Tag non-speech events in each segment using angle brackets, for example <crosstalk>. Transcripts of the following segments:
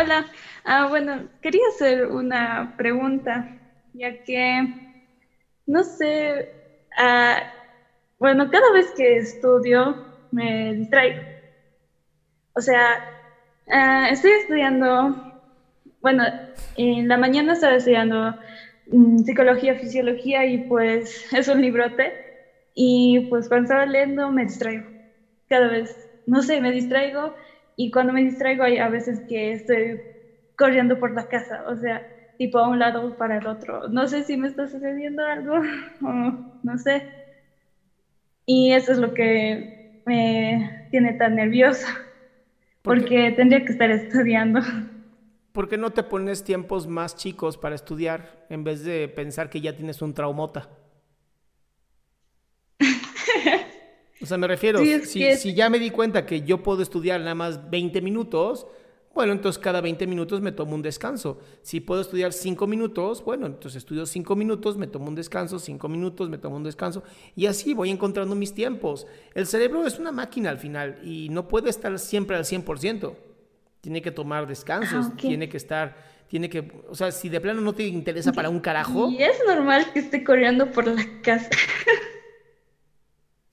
Hola, ah, bueno, quería hacer una pregunta, ya que, no sé, ah, bueno, cada vez que estudio me distraigo. O sea, ah, estoy estudiando, bueno, en la mañana estaba estudiando mm, psicología, fisiología y pues <laughs> es un librote. Y pues cuando estaba leyendo me distraigo. Cada vez, no sé, me distraigo y cuando me distraigo hay a veces que estoy corriendo por la casa, o sea, tipo a un lado para el otro. No sé si me está sucediendo algo <laughs> o no sé. Y eso es lo que me tiene tan nerviosa, porque tendría que estar estudiando. ¿Por qué no te pones tiempos más chicos para estudiar en vez de pensar que ya tienes un traumota? O sea, me refiero, Sí, si, que- si ya me di cuenta que yo puedo estudiar nada más 20 minutos, bueno, entonces cada 20 minutos me tomo un descanso. Si puedo estudiar 5 minutos, bueno, entonces estudio 5 minutos, me tomo un descanso, 5 minutos, me tomo un descanso, y así voy encontrando mis tiempos. El cerebro es una máquina al final y no puede estar siempre al 100%. Tiene que tomar descansos, Ah, ok. tiene que estar, tiene que, o sea, si de plano no te interesa para un carajo, Y es normal que esté corriendo por la casa.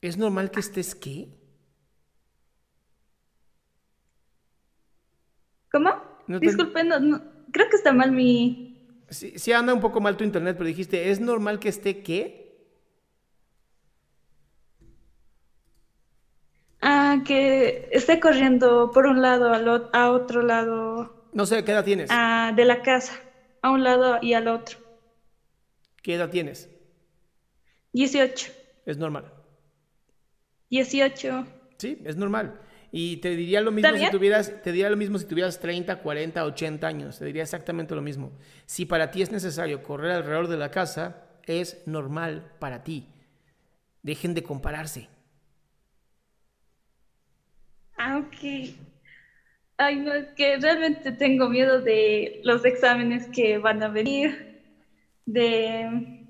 ¿Es normal que estés qué? ¿Cómo? No te- Disculpe, no, no, creo que está mal mi... Sí, sí anda un poco mal tu internet, pero dijiste, ¿es normal que esté qué? Ah, que esté corriendo por un lado al a otro lado No sé, ¿qué edad tienes? ah, de la casa, a un lado y al otro. ¿Qué edad tienes? 18, Es normal. 18. Sí, es normal. Y te diría lo mismo ¿Está si tuvieras, te diría lo mismo si tuvieras 30, 40, 80 años. Te diría exactamente lo mismo. Si para ti es necesario correr alrededor de la casa, es normal para ti. Dejen de compararse. Ah, ok. Ay, no, es que realmente tengo miedo de los exámenes que van a venir, de,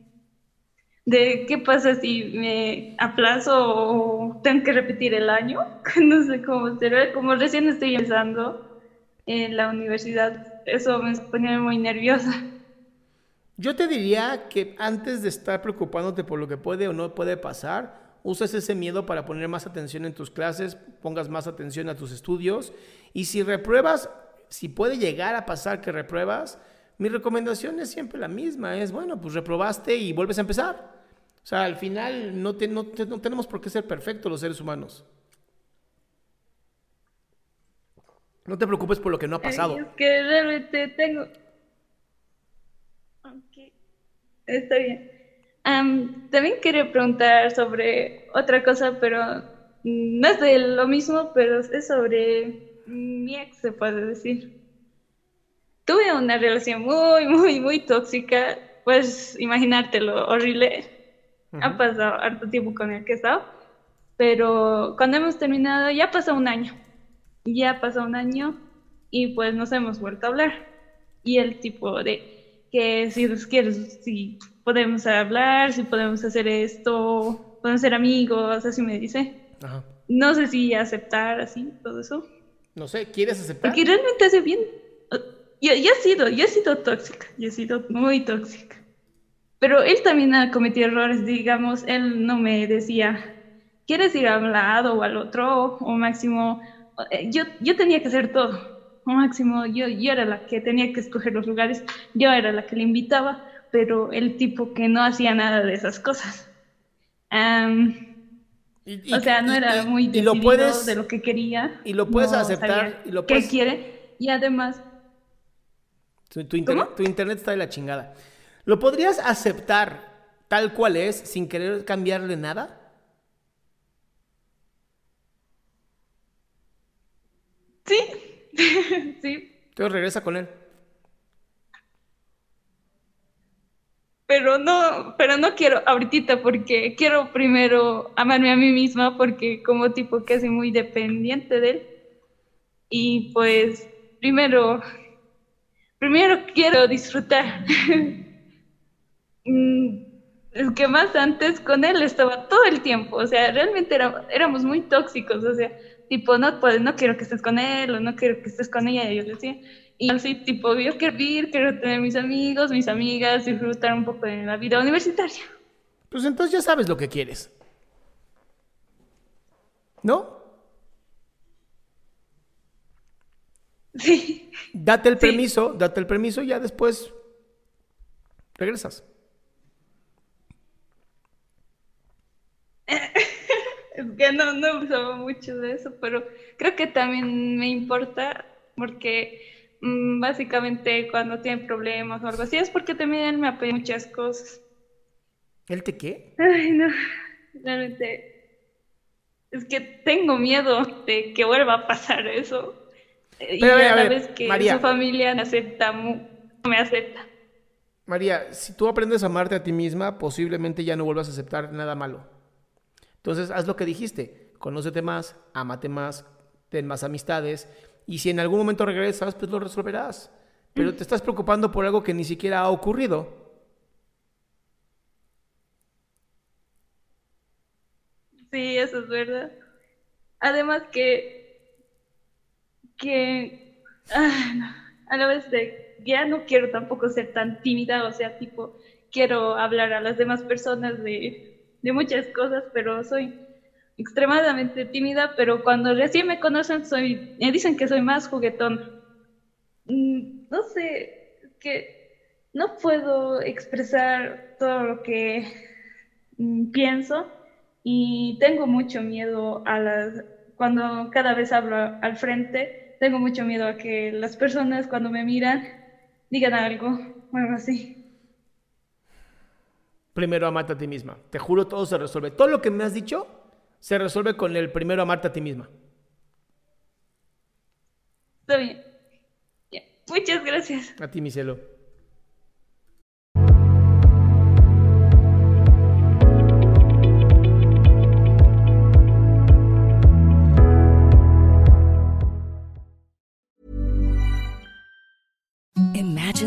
de qué pasa si me aplazo o tengo que repetir el año. <laughs> No sé cómo será, como recién estoy empezando en la universidad, eso me pone muy nerviosa. Yo te diría que antes de estar preocupándote por lo que puede o no puede pasar, uses ese miedo para poner más atención en tus clases, pongas más atención a tus estudios y si repruebas, si puede llegar a pasar que repruebas, mi recomendación es siempre la misma, es bueno, pues reprobaste y vuelves a empezar. O sea, al final no, te- no te- no tenemos por qué ser perfectos los seres humanos. No te preocupes por lo que no ha pasado. Es que realmente tengo... Ok, está bien. Am, también quería preguntar sobre otra cosa, pero no es de lo mismo, pero es sobre mi ex, se puede decir. Tuve una relación muy, muy, muy tóxica, puedes imaginártelo, horrible. Ha pasado harto tiempo con el que he estado, pero cuando hemos terminado ya pasó un año. Ya pasó un año y pues nos hemos vuelto a hablar. Y el tipo de que si quieres, si podemos hablar, si podemos hacer esto, podemos ser amigos, así me dice. Ajá. No sé si aceptar así, todo eso. No sé, ¿quieres aceptar? Porque realmente hace bien. Yo, yo he sido, yo he sido tóxica, yo he sido muy tóxica. Pero él también ha cometido errores, digamos, él no me decía, ¿quieres ir a un lado o al otro? O máximo, eh, yo, yo tenía que hacer todo. O máximo, yo, yo era la que tenía que escoger los lugares, yo era la que le invitaba, pero el tipo que no hacía nada de esas cosas. Y- y- o sea, no era y- muy y decidido lo puedes de lo que quería. y lo puedes no aceptar, y lo qué puedes- quiere. Y además, Tu, tu internet, tu internet está de la chingada. ¿Lo podrías aceptar tal cual es sin querer cambiarle nada? sí, <laughs> sí, Entonces regresa con él. pero no, pero no quiero ahorita porque quiero primero amarme a mí misma porque como tipo que soy muy dependiente de él. Y pues primero, primero quiero disfrutar. <laughs> Es que más antes con él estaba todo el tiempo, o sea, realmente era- éramos muy tóxicos, o sea, tipo, no, pues, no quiero que estés con él o no quiero que estés con ella, y yo le decía, y así, tipo, yo quiero vivir, quiero tener mis amigos, mis amigas, disfrutar un poco de la vida universitaria. Pues entonces ya sabes lo que quieres. ¿No? Sí, Date el Sí. permiso, date el permiso y ya después regresas. Es que no, no usaba mucho de eso, pero creo que también me importa porque mm, básicamente cuando tiene problemas o algo así es porque también él me apoya muchas cosas. ¿El te qué? Ay, no, realmente es que tengo miedo de que vuelva a pasar eso. Y a ver, a a la ver, vez que María. su familia me acepta, no me acepta. María, si tú aprendes a amarte a ti misma, posiblemente ya no vuelvas a aceptar nada malo. Entonces, haz lo que dijiste. Conócete más, ámate más, ten más amistades. Y si en algún momento regresas, pues lo resolverás. Pero te estás preocupando por algo que ni siquiera ha ocurrido. Sí, eso es verdad. Además que, que ah, a la vez ya no quiero tampoco ser tan tímida, o sea, tipo, quiero hablar a las demás personas de, de muchas cosas, pero soy extremadamente tímida, pero cuando recién me conocen soy, me dicen que soy más juguetón. Mm, No sé, que no puedo expresar todo lo que mm, pienso y tengo mucho miedo a las, cuando cada vez hablo al frente, tengo mucho miedo a que las personas cuando me miran digan algo o algo así. Primero amate a ti misma. Te juro, todo se resuelve. Todo lo que me has dicho se resuelve con el primero amarte a ti misma. Está bien. Muchas gracias. A ti, mi cielo.